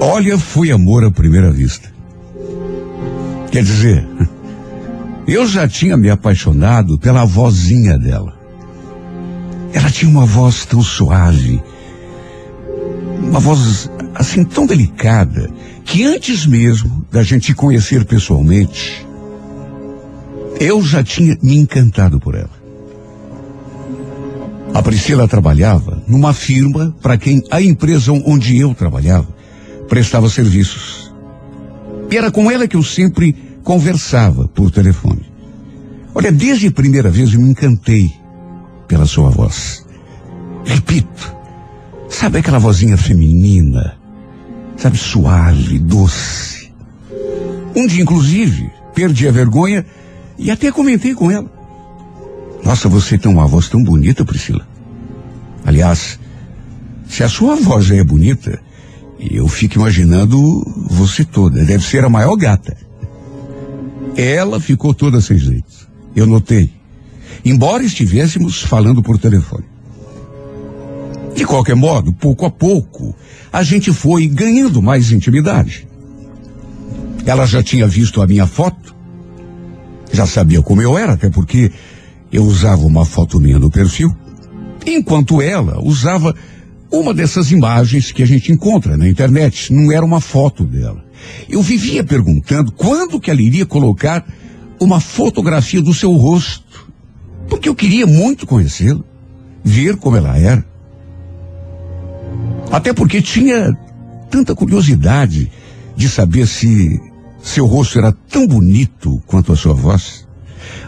Olha, foi amor à primeira vista. Quer dizer, eu já tinha me apaixonado pela vozinha dela. Ela tinha uma voz tão suave, uma voz assim tão delicada, que antes mesmo da gente conhecer pessoalmente, eu já tinha me encantado por ela. A Priscila trabalhava numa firma para quem a empresa onde eu trabalhava prestava serviços. E era com ela que eu sempre conversava por telefone. Olha, desde a primeira vez eu me encantei pela sua voz. Repito, sabe aquela vozinha feminina, sabe, suave, doce. Um dia, inclusive, perdi a vergonha e até comentei com ela. Nossa, você tem uma voz tão bonita, Priscila. Aliás, se a sua voz é bonita, eu fico imaginando você toda. Deve ser a maior gata. Ela ficou toda sem jeito. Eu notei. Embora estivéssemos falando por telefone. De qualquer modo, pouco a pouco, a gente foi ganhando mais intimidade. Ela já tinha visto a minha foto, já sabia como eu era, até porque eu usava uma foto minha no perfil, enquanto ela usava uma dessas imagens que a gente encontra na internet. Não era uma foto dela. Eu vivia perguntando quando que ela iria colocar uma fotografia do seu rosto, porque eu queria muito conhecê-la, ver como ela era. Até porque tinha tanta curiosidade de saber se seu rosto era tão bonito quanto a sua voz.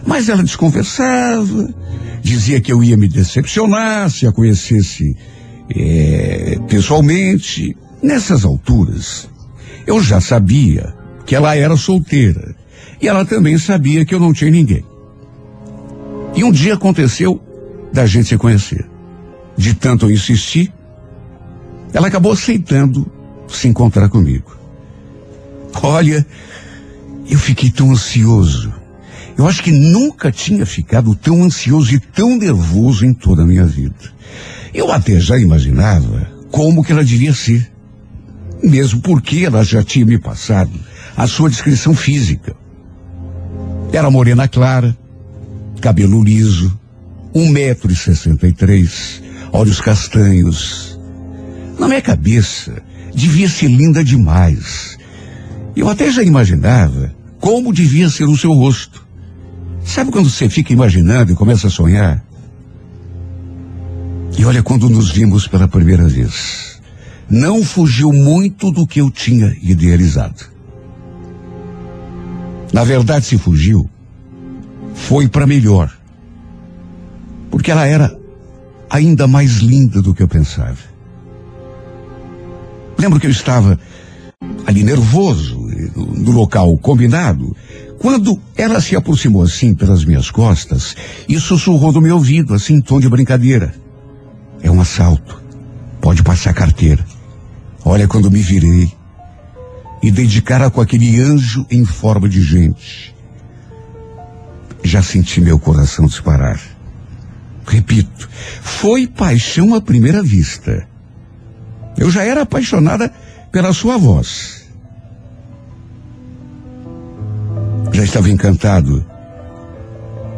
Mas ela desconversava, dizia que eu ia me decepcionar se a conhecesse é, pessoalmente. Nessas alturas, eu já sabia que ela era solteira. E ela também sabia que eu não tinha ninguém. E um dia aconteceu da gente se conhecer. De tanto eu insistir, ela acabou aceitando se encontrar comigo. Olha, eu fiquei tão ansioso. Eu acho que nunca tinha ficado tão ansioso e tão nervoso em toda a minha vida. Eu até já imaginava como que ela devia ser. Mesmo porque ela já tinha me passado a sua descrição física. Era morena clara, cabelo liso, um metro e sessenta e três, olhos castanhos. Na minha cabeça, devia ser linda demais. Eu até já imaginava como devia ser o seu rosto. Sabe quando você fica imaginando e começa a sonhar? E olha quando nos vimos pela primeira vez. Não fugiu muito do que eu tinha idealizado. Na verdade, se fugiu, foi para melhor. Porque ela era ainda mais linda do que eu pensava. Lembro que eu estava ali nervoso, no local combinado, quando ela se aproximou assim pelas minhas costas e sussurrou no meu ouvido, assim, em tom de brincadeira. É um assalto. Pode passar carteira. Olha quando me virei e dei de cara com aquele anjo em forma de gente. Já senti meu coração disparar. Repito, foi paixão à primeira vista. Eu já era apaixonada pela sua voz. Já estava encantado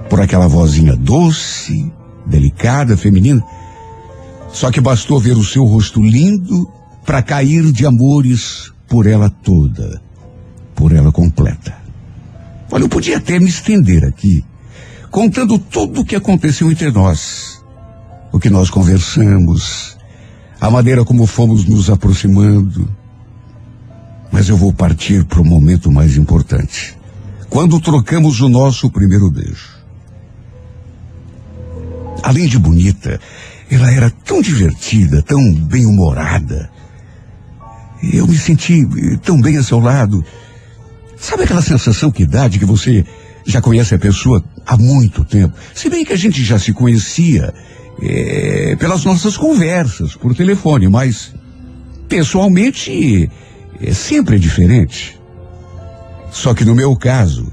por aquela vozinha doce, delicada, feminina. Só que bastou ver o seu rosto lindo para cair de amores por ela toda, por ela completa. Olha, eu podia até me estender aqui, contando tudo o que aconteceu entre nós, o que nós conversamos, a maneira como fomos nos aproximando. Mas eu vou partir para o momento mais importante. Quando trocamos o nosso primeiro beijo. Além de bonita, ela era tão divertida, tão bem-humorada. Eu me senti tão bem a seu lado. Sabe aquela sensação que dá de que você já conhece a pessoa há muito tempo? Se bem que a gente já se conhecia é, pelas nossas conversas por telefone, mas pessoalmente é sempre diferente. Só que no meu caso,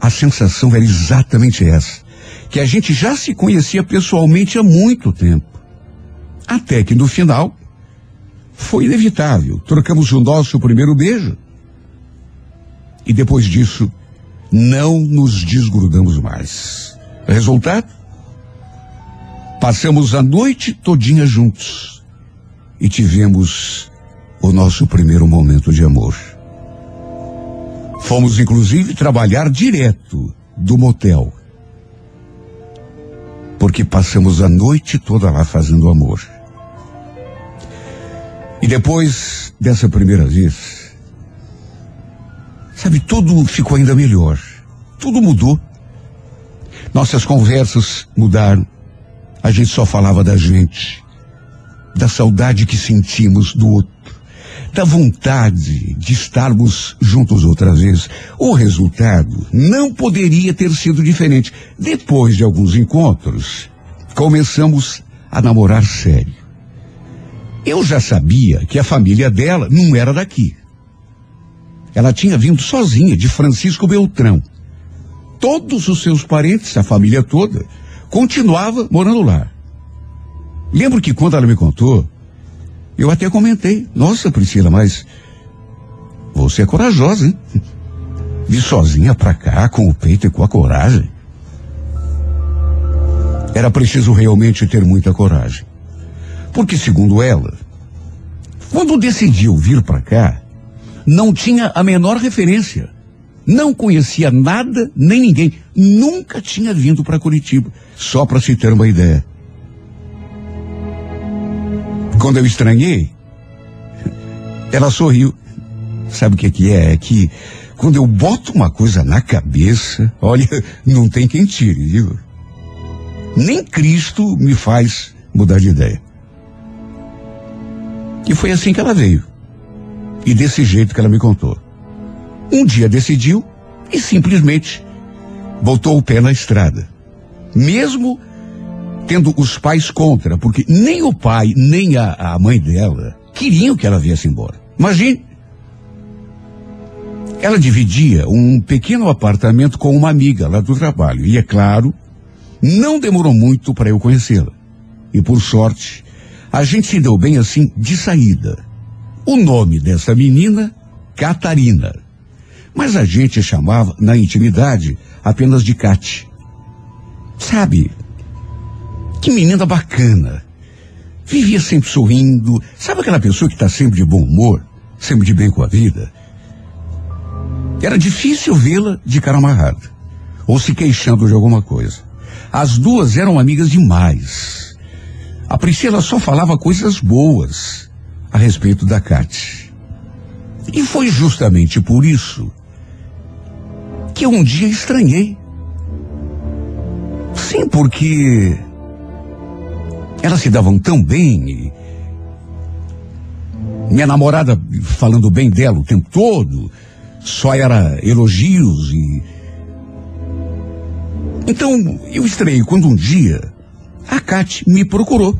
a sensação era exatamente essa. Que a gente já se conhecia pessoalmente há muito tempo. Até que no final, foi inevitável. Trocamos o nosso primeiro beijo. E depois disso, não nos desgrudamos mais. Resultado? Passamos a noite todinha juntos e tivemos o nosso primeiro momento de amor. Fomos inclusive trabalhar direto do motel. Porque passamos a noite toda lá fazendo amor. E depois dessa primeira vez, sabe, tudo ficou ainda melhor. Tudo mudou. Nossas conversas mudaram. A gente só falava da gente, da saudade que sentimos do outro, da vontade de estarmos juntos outra vez. O resultado não poderia ter sido diferente. Depois de alguns encontros, começamos a namorar sério. Eu já sabia que a família dela não era daqui. Ela tinha vindo sozinha de Francisco Beltrão. Todos os seus parentes, a família toda, continuava morando lá. Lembro que quando ela me contou, eu até comentei, nossa Priscila, mas você é corajosa, hein? Vi sozinha pra cá, com o peito e com a coragem. Era preciso realmente ter muita coragem. Porque, segundo ela, quando decidiu vir para cá, não tinha a menor referência. Não conhecia nada nem ninguém. Nunca tinha vindo para Curitiba. Só para se ter uma ideia. Quando eu estranhei, ela sorriu. Sabe o que, que é? É que quando eu boto uma coisa na cabeça, olha, não tem quem tire, viu? Nem Cristo me faz mudar de ideia. E foi assim que ela veio. E desse jeito que ela me contou. Um dia decidiu e simplesmente botou o pé na estrada. Mesmo tendo os pais contra, porque nem o pai, nem a, a mãe dela queriam que ela viesse embora. Imagine. Ela dividia um pequeno apartamento com uma amiga lá do trabalho. E é claro, não demorou muito para eu conhecê-la. E por sorte, a gente se deu bem assim de saída. O nome dessa menina, Catarina. Mas a gente chamava, na intimidade, apenas de Cate. Sabe? Que menina bacana. Vivia sempre sorrindo. Sabe aquela pessoa que está sempre de bom humor? Sempre de bem com a vida? Era difícil vê-la de cara amarrada. Ou se queixando de alguma coisa. As duas eram amigas demais. A Priscila só falava coisas boas a respeito da Cate. E foi justamente por isso que eu um dia estranhei. Sim, porque elas se davam tão bem. E minha namorada falando bem dela o tempo todo, só era elogios e. Então, eu estranhei quando um dia a Kate me procurou,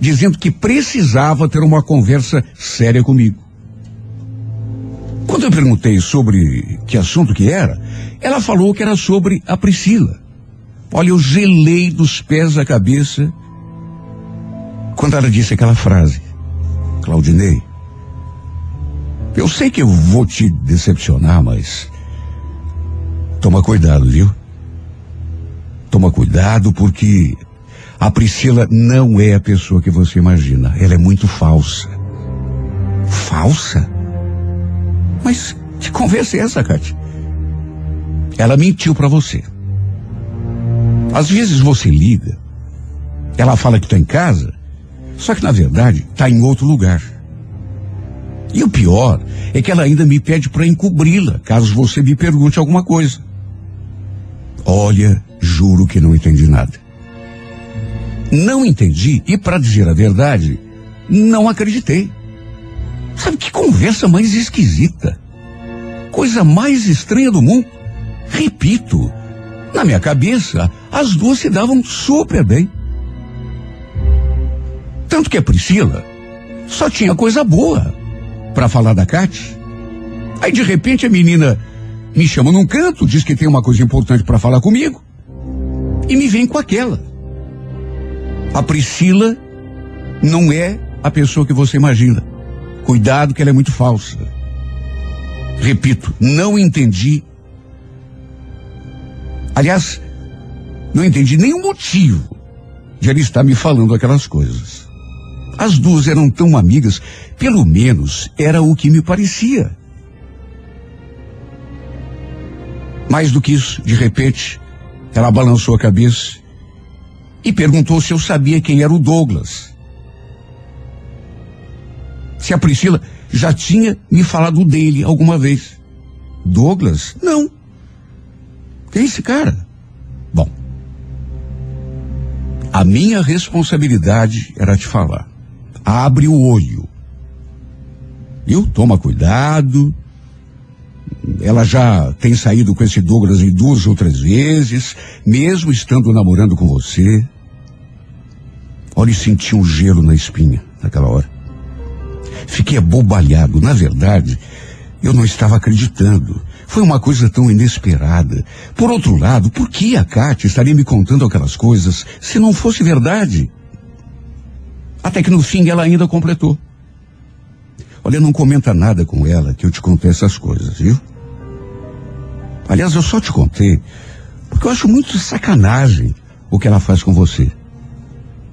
dizendo que precisava ter uma conversa séria comigo. Quando eu perguntei sobre que assunto que era, ela falou que era sobre a Priscila. Olha, eu gelei dos pés à cabeça quando ela disse aquela frase. Claudinei, eu sei que eu vou te decepcionar, mas toma cuidado, viu? Toma cuidado porque a Priscila não é a pessoa que você imagina. Ela é muito falsa. Falsa? Mas que conversa é essa, Cátia? Ela mentiu para você. Às vezes você liga, ela fala que está em casa, só que na verdade está em outro lugar. E o pior é que ela ainda me pede para encobri-la, caso você me pergunte alguma coisa. Olha, juro que não entendi nada. Não entendi e, para dizer a verdade, não acreditei. Sabe que conversa mais esquisita? Coisa mais estranha do mundo. Repito, na minha cabeça, as duas se davam super bem. Tanto que a Priscila só tinha coisa boa para falar da Kate. Aí de repente a menina me chama num canto, diz que tem uma coisa importante para falar comigo e me vem com aquela. A Priscila não é a pessoa que você imagina. Cuidado que ela é muito falsa. Repito, não entendi. Aliás, não entendi nenhum motivo de ele estar me falando aquelas coisas. As duas eram tão amigas, pelo menos era o que me parecia. Mais do que isso, de repente, ela balançou a cabeça e perguntou se eu sabia quem era o Douglas. Se a Priscila já tinha me falado dele alguma vez. Douglas? Não. Quem é esse cara? Bom, a minha responsabilidade era te falar. Abre o olho. Eu toma cuidado, ela já tem saído com esse Douglas em duas ou três vezes, mesmo estando namorando com você. Olha, e senti um gelo na espinha naquela hora. Fiquei abobalhado. Na verdade, eu não estava acreditando. Foi uma coisa tão inesperada. Por outro lado, por que a Kátia estaria me contando aquelas coisas se não fosse verdade? Até que no fim ela ainda completou. Olha, não comenta nada com ela que eu te contei essas coisas, viu? Aliás, eu só te contei porque eu acho muito sacanagem o que ela faz com você.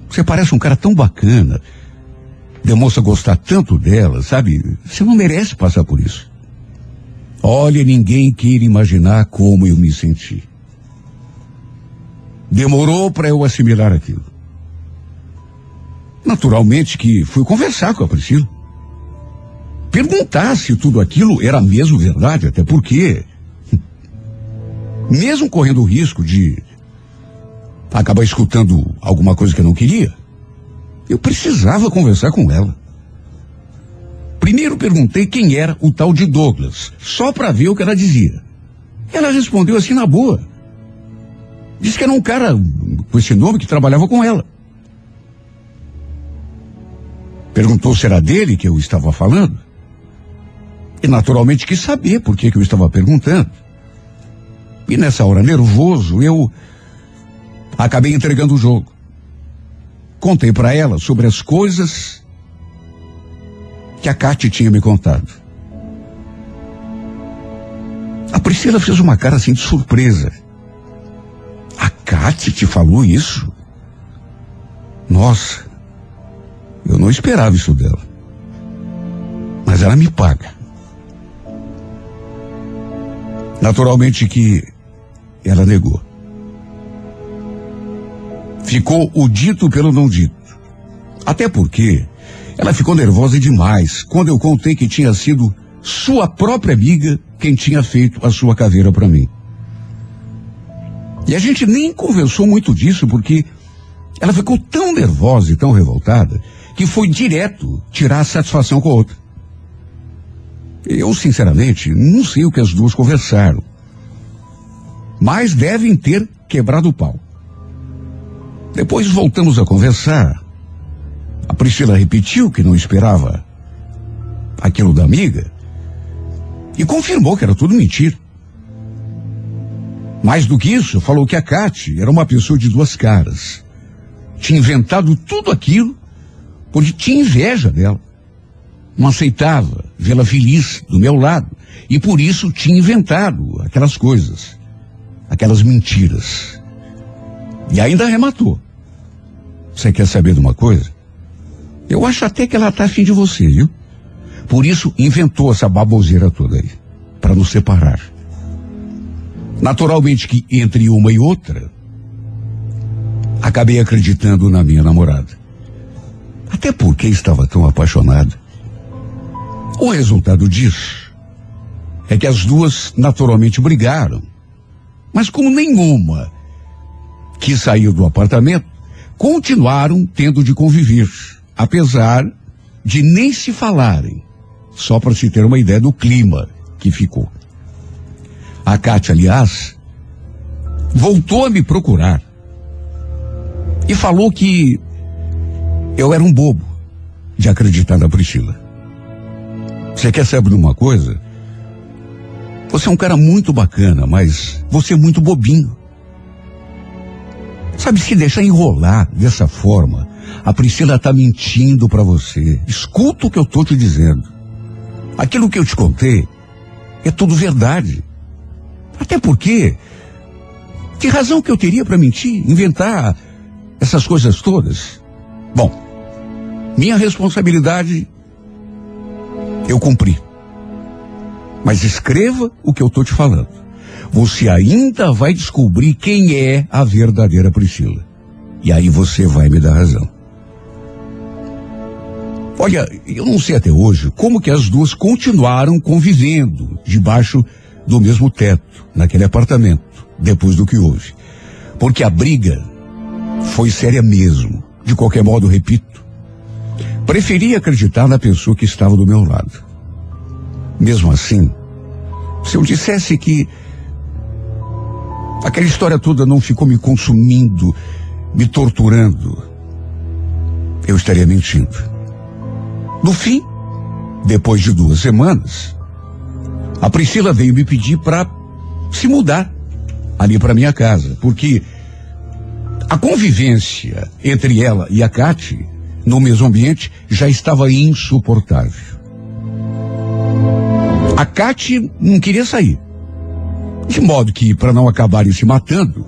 Você parece um cara tão bacana, demonstra gostar tanto dela, sabe? Você não merece passar por isso. Olha, ninguém queira imaginar como eu me senti. Demorou para eu assimilar aquilo. Naturalmente que fui conversar com a Priscila. Perguntar se tudo aquilo era mesmo verdade, até porque mesmo correndo o risco de acabar escutando alguma coisa que eu não queria, eu precisava conversar com ela. Primeiro perguntei quem era o tal de Douglas, só para ver o que ela dizia. Ela respondeu assim na boa. Disse que era um cara com esse nome que trabalhava com ela. Perguntou se era dele que eu estava falando. E naturalmente quis saber por que, que eu estava perguntando. E nessa hora, nervoso, eu acabei entregando o jogo. Contei para ela sobre as coisas que a Kate tinha me contado. A Priscila fez uma cara assim de surpresa. A Kate te falou isso? Nossa, eu não esperava isso dela. Mas ela me paga. Naturalmente que ela negou. Ficou o dito pelo não dito. Até porque ela ficou nervosa demais quando eu contei que tinha sido sua própria amiga quem tinha feito a sua caveira para mim. E a gente nem conversou muito disso porque ela ficou tão nervosa e tão revoltada que foi direto tirar a satisfação com a outra. Eu, sinceramente, não sei o que as duas conversaram mas devem ter quebrado o pau. Depois voltamos a conversar. A Priscila repetiu que não esperava aquilo da amiga e confirmou que era tudo mentira. Mais do que isso, falou que a Kate era uma pessoa de duas caras. Tinha inventado tudo aquilo porque tinha inveja dela. Não aceitava vê-la feliz do meu lado e por isso tinha inventado aquelas coisas aquelas mentiras. E ainda arrematou. Você quer saber de uma coisa? Eu acho até que ela tá afim de você, viu? Por isso inventou essa baboseira toda aí, para nos separar. Naturalmente que entre uma e outra, acabei acreditando na minha namorada. Até porque estava tão apaixonada. O resultado disso é que as duas naturalmente brigaram. Mas como nenhuma que saiu do apartamento, continuaram tendo de conviver, apesar de nem se falarem, só para se ter uma ideia do clima que ficou. A Kátia, aliás, voltou a me procurar e falou que eu era um bobo de acreditar na Priscila. Você quer saber de uma coisa? Você é um cara muito bacana, mas você é muito bobinho. Sabe, se deixar enrolar dessa forma, A Priscila está mentindo para você. Escuta o que eu tô te dizendo. Aquilo que eu te contei é tudo verdade. Até porque, que razão que eu teria para mentir, inventar essas coisas todas? Bom, minha responsabilidade eu cumpri. Mas escreva o que eu estou te falando. Você ainda vai descobrir quem é a verdadeira Priscila. E aí você vai me dar razão. Olha, eu não sei até hoje como que as duas continuaram convivendo debaixo do mesmo teto, naquele apartamento, depois do que houve. Porque a briga foi séria mesmo. De qualquer modo, repito, preferi acreditar na pessoa que estava do meu lado. Mesmo assim, se eu dissesse que aquela história toda não ficou me consumindo, me torturando, eu estaria mentindo. No fim, depois de duas semanas, a Priscila veio me pedir para se mudar ali para minha casa, porque a convivência entre ela e a Kate no mesmo ambiente já estava insuportável. A Kate não queria sair. De modo que, para não acabarem se matando,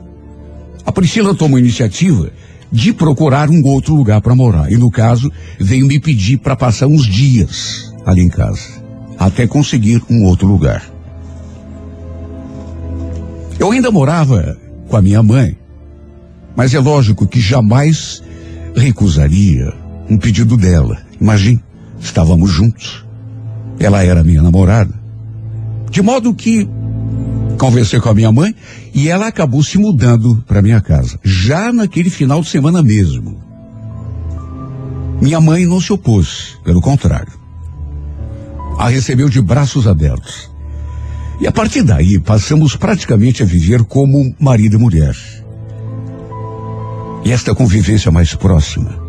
a Priscila tomou a iniciativa de procurar um outro lugar para morar. E no caso, veio me pedir para passar uns dias ali em casa até conseguir um outro lugar. Eu ainda morava com a minha mãe, mas é lógico que jamais recusaria um pedido dela. Imagine, estávamos juntos. Ela era minha namorada. De modo que conversei com a minha mãe e ela acabou se mudando para minha casa, já naquele final de semana mesmo. Minha mãe não se opôs, pelo contrário a recebeu de braços abertos. E a partir daí passamos praticamente a viver como marido e mulher. E esta convivência mais próxima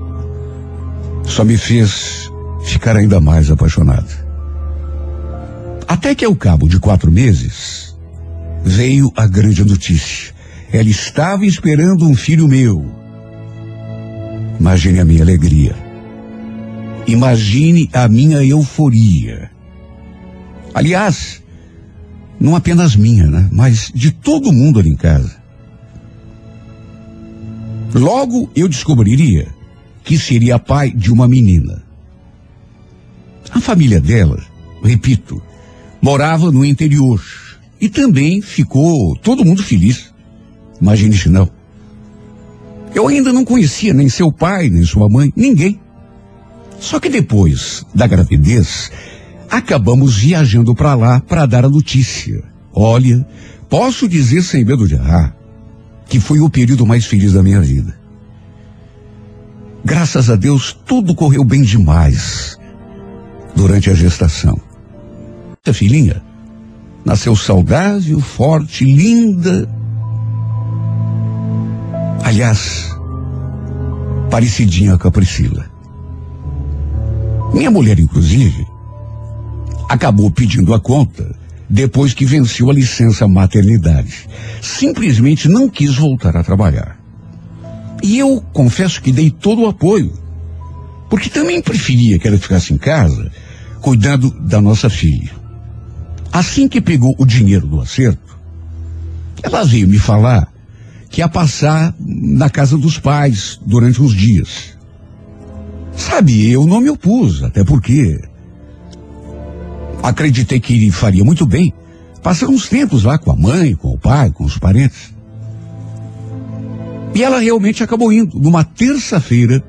só me fez ficar ainda mais apaixonado. Até que ao cabo de quatro meses veio a grande notícia. Ela estava esperando um filho meu. Imagine a minha alegria. Imagine a minha euforia. Aliás, não apenas minha, né? Mas de todo mundo ali em casa. Logo eu descobriria que seria pai de uma menina. A família dela, repito, morava no interior e também ficou todo mundo feliz. Imagine se não. Eu ainda não conhecia nem seu pai, nem sua mãe, ninguém. Só que depois da gravidez, acabamos viajando para lá para dar a notícia. Olha, posso dizer sem medo de errar que foi o período mais feliz da minha vida. Graças a Deus, tudo correu bem demais durante a gestação. A filhinha nasceu saudável, forte, linda. Aliás, parecidinha com a Priscila. Minha mulher, inclusive, acabou pedindo a conta depois que venceu a licença maternidade. Simplesmente não quis voltar a trabalhar. E eu confesso que dei todo o apoio, porque também preferia que ela ficasse em casa cuidando da nossa filha. Assim que pegou o dinheiro do acerto, ela veio me falar que ia passar na casa dos pais durante uns dias. Sabe, eu não me opus, até porque acreditei que ele faria muito bem passar uns tempos lá com a mãe, com o pai, com os parentes. E ela realmente acabou indo numa terça-feira,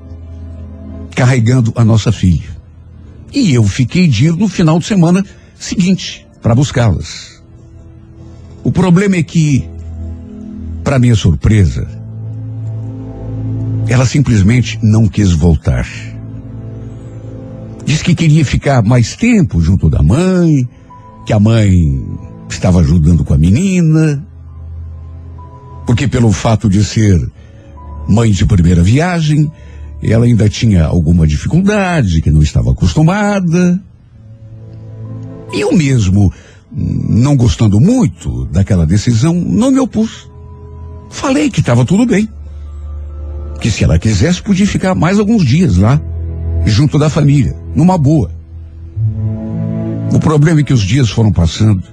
carregando a nossa filha. E eu fiquei de ir no final de semana seguinte para buscá-las. O problema é que, para minha surpresa, ela simplesmente não quis voltar. Diz que queria ficar mais tempo junto da mãe, que a mãe estava ajudando com a menina, porque pelo fato de ser mãe de primeira viagem, ela ainda tinha alguma dificuldade, que não estava acostumada. E eu mesmo, não gostando muito daquela decisão, não me opus. Falei que estava tudo bem. Que se ela quisesse, podia ficar mais alguns dias lá, junto da família, numa boa. O problema é que os dias foram passando,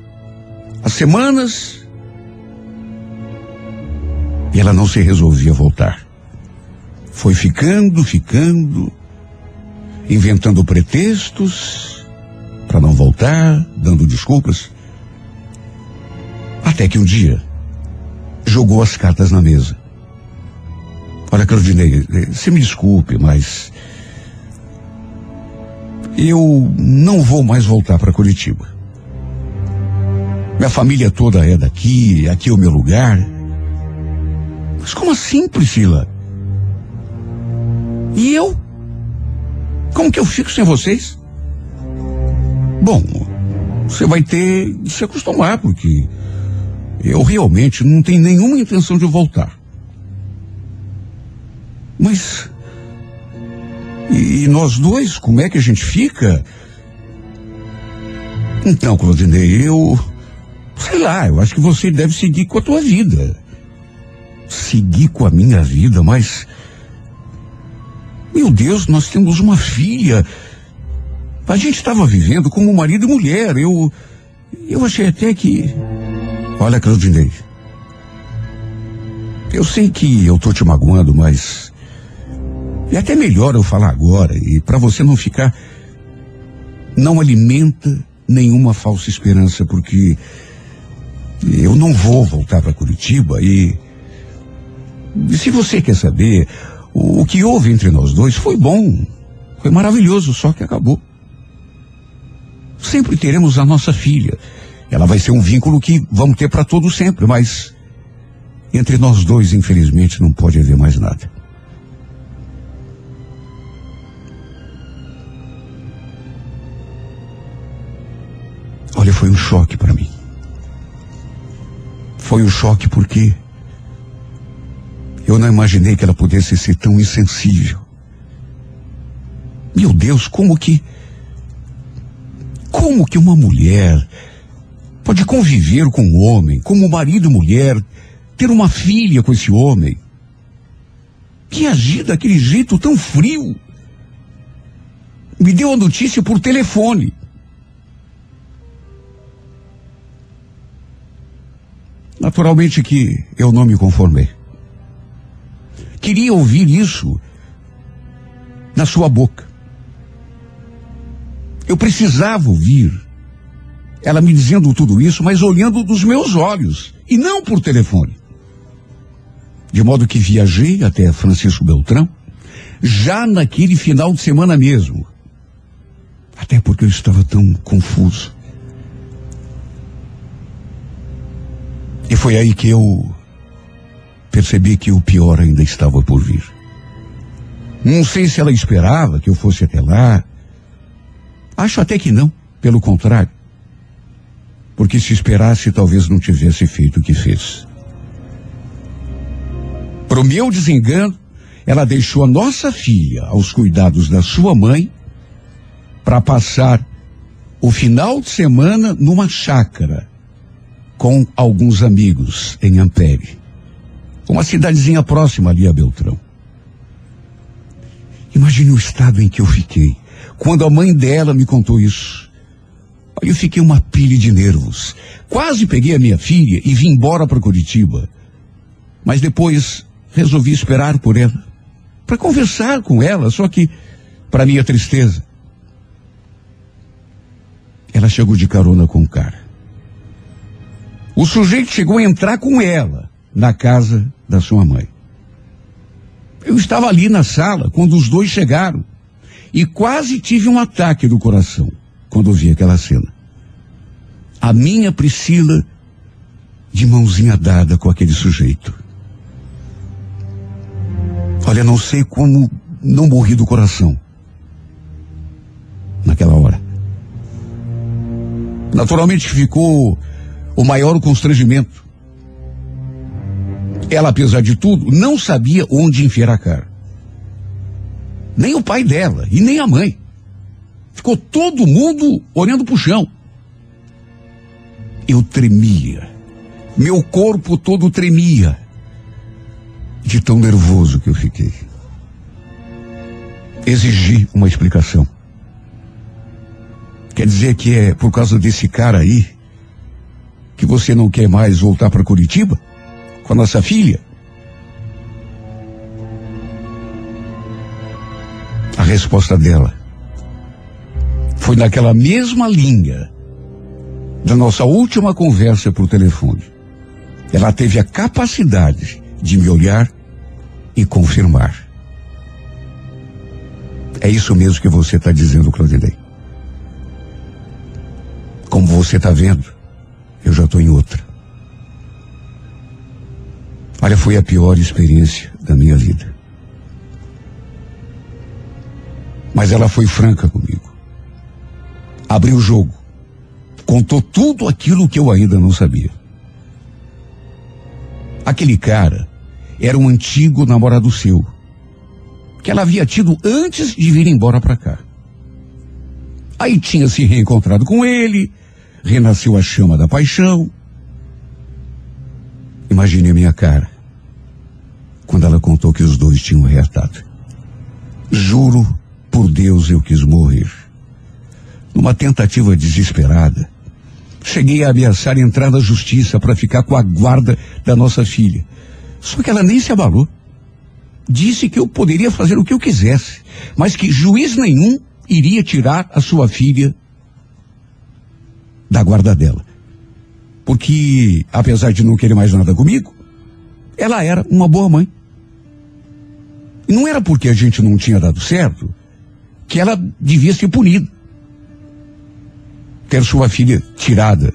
as semanas, e ela não se resolvia voltar. Foi ficando, ficando, inventando pretextos para não voltar, dando desculpas. Até que um dia jogou as cartas na mesa. Olha, Claudinei, você me desculpe, mas eu não vou mais voltar para Curitiba. Minha família toda é daqui, aqui é o meu lugar. Mas como assim, Priscila? E eu? Como que eu fico sem vocês? Bom, você vai ter de se acostumar, porque eu realmente não tenho nenhuma intenção de voltar. Mas. E, nós dois, como é que a gente fica? Então, Claudinei, eu. Sei lá, eu acho que você deve seguir com a tua vida. Seguir com a minha vida, mas. Meu Deus, nós temos uma filha. A gente estava vivendo como marido e mulher. Eu. Eu achei até que. Olha, Claudinei. Eu sei que eu tô te magoando, mas. É até melhor eu falar agora, e para você não ficar. Não alimenta nenhuma falsa esperança, porque eu não vou voltar para Curitiba e. se você quer saber, o, o que houve entre nós dois foi bom, foi maravilhoso, só que acabou. Sempre teremos a nossa filha. Ela vai ser um vínculo que vamos ter para todo sempre, mas entre nós dois, infelizmente, não pode haver mais nada. Olha, foi um choque para mim. Foi um choque porque eu não imaginei que ela pudesse ser tão insensível. Meu Deus, como que. Como que uma mulher pode conviver com um homem, como marido e mulher, ter uma filha com esse homem, que agir daquele jeito tão frio. Me deu a notícia por telefone. Naturalmente que eu não me conformei. Queria ouvir isso na sua boca. Eu precisava ouvir ela me dizendo tudo isso, mas olhando dos meus olhos e não por telefone. De modo que viajei até Francisco Beltrão, já naquele final de semana mesmo. Até porque eu estava tão confuso. E foi aí que eu percebi que o pior ainda estava por vir. Não sei se ela esperava que eu fosse até lá. Acho até que não, pelo contrário porque se esperasse talvez não tivesse feito o que fez. Para o meu desengano, ela deixou a nossa filha aos cuidados da sua mãe para passar o final de semana numa chácara com alguns amigos em Ampere, uma cidadezinha próxima ali a Beltrão. Imagine o estado em que eu fiquei quando a mãe dela me contou isso. Eu fiquei uma pilha de nervos. Quase peguei a minha filha e vim embora para Curitiba. Mas depois resolvi esperar por ela, para conversar com ela, só que, para minha tristeza, ela chegou de carona com o cara. O sujeito chegou a entrar com ela na casa da sua mãe. Eu estava ali na sala quando os dois chegaram e quase tive um ataque do coração quando vi aquela cena. A minha Priscila de mãozinha dada com aquele sujeito. Olha, não sei como não morri do coração. Naquela hora. Naturalmente ficou o maior constrangimento. Ela, apesar de tudo, não sabia onde enfiar a cara. Nem o pai dela e nem a mãe. Ficou todo mundo olhando para o chão. Eu tremia. Meu corpo todo tremia. de tão nervoso que eu fiquei. Exigi uma explicação. Quer dizer que é por causa desse cara aí você não quer mais voltar para Curitiba com a nossa filha? A resposta dela foi naquela mesma linha da nossa última conversa por telefone. Ela teve a capacidade de me olhar e confirmar. É isso mesmo que você está dizendo, Claudinei. Como você está vendo, eu já estou em outra. Olha, foi a pior experiência da minha vida. Mas ela foi franca comigo. Abriu o jogo. Contou tudo aquilo que eu ainda não sabia. Aquele cara era um antigo namorado seu, que ela havia tido antes de vir embora para cá. Aí tinha se reencontrado com ele, renasceu a chama da paixão. Imagine a minha cara quando ela contou que os dois tinham reatado. Juro por Deus eu quis morrer. Numa tentativa desesperada, cheguei a ameaçar entrar na justiça para ficar com a guarda da nossa filha. Só que ela nem se abalou. Disse que eu poderia fazer o que eu quisesse, mas que juiz nenhum iria tirar a sua filha da guarda dela. Porque, apesar de não querer mais nada comigo, ela era uma boa mãe. E não era porque a gente não tinha dado certo que ela devia ser punida. Ter sua filha tirada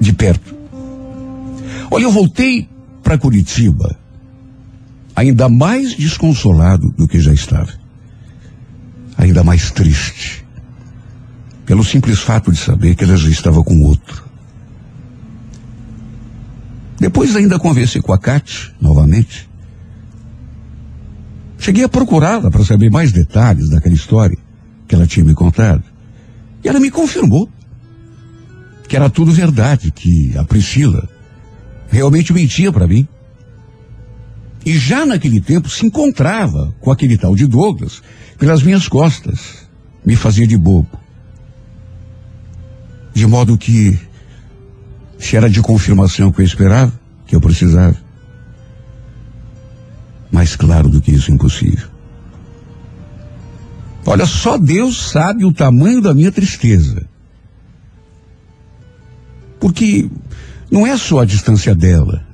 de perto. Olha, eu voltei para Curitiba ainda mais desconsolado do que já estava. Ainda mais triste. Pelo simples fato de saber que ela já estava com outro. Depois ainda conversei com a Kate, novamente. Cheguei a procurá-la para saber mais detalhes daquela história que ela tinha me contado. E ela me confirmou que era tudo verdade, que a Priscila realmente mentia para mim. E já naquele tempo se encontrava com aquele tal de Douglas pelas minhas costas. Me fazia de bobo. De modo que, se era de confirmação que eu esperava, que eu precisava, mais claro do que isso, impossível. Olha, só Deus sabe o tamanho da minha tristeza. Porque não é só a distância dela.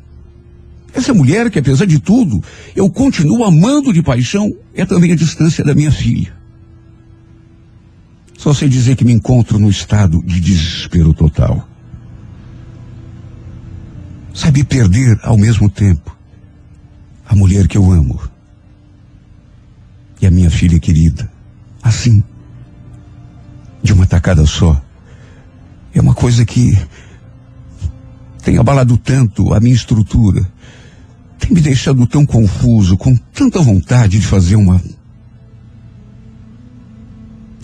Essa mulher que, apesar de tudo, eu continuo amando de paixão, é também a distância da minha filha. Só sei dizer que me encontro no estado de desespero total. Sabe perder ao mesmo tempo a mulher que eu amo e a minha filha querida. Assim, de uma tacada só. É uma coisa que tem abalado tanto a minha estrutura, tem me deixado tão confuso, com tanta vontade de fazer uma.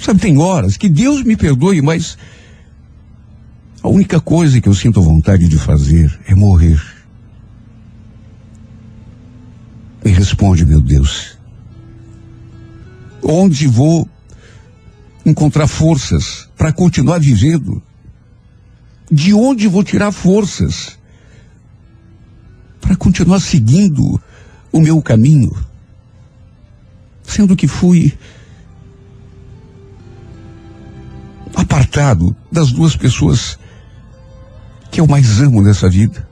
Sabe, tem horas que Deus me perdoe, mas a única coisa que eu sinto vontade de fazer é morrer. Me responde, meu Deus. Onde vou encontrar forças para continuar vivendo? De onde vou tirar forças para continuar seguindo o meu caminho? Sendo que fui apartado das duas pessoas que eu mais amo nessa vida.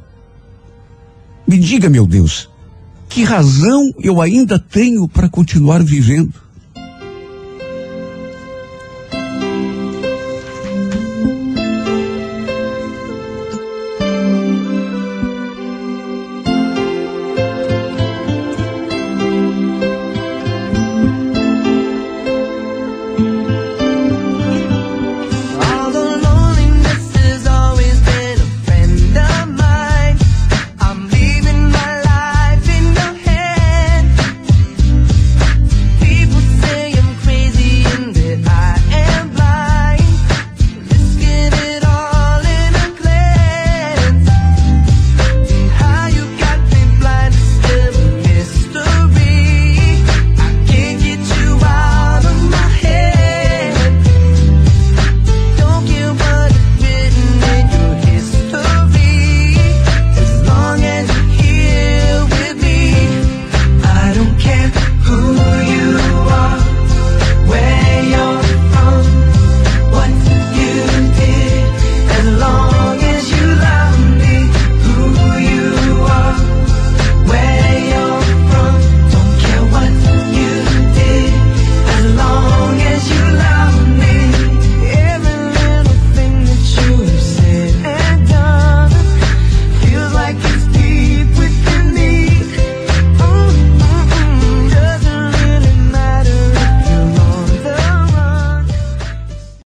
Me diga, meu Deus, que razão eu ainda tenho para continuar vivendo?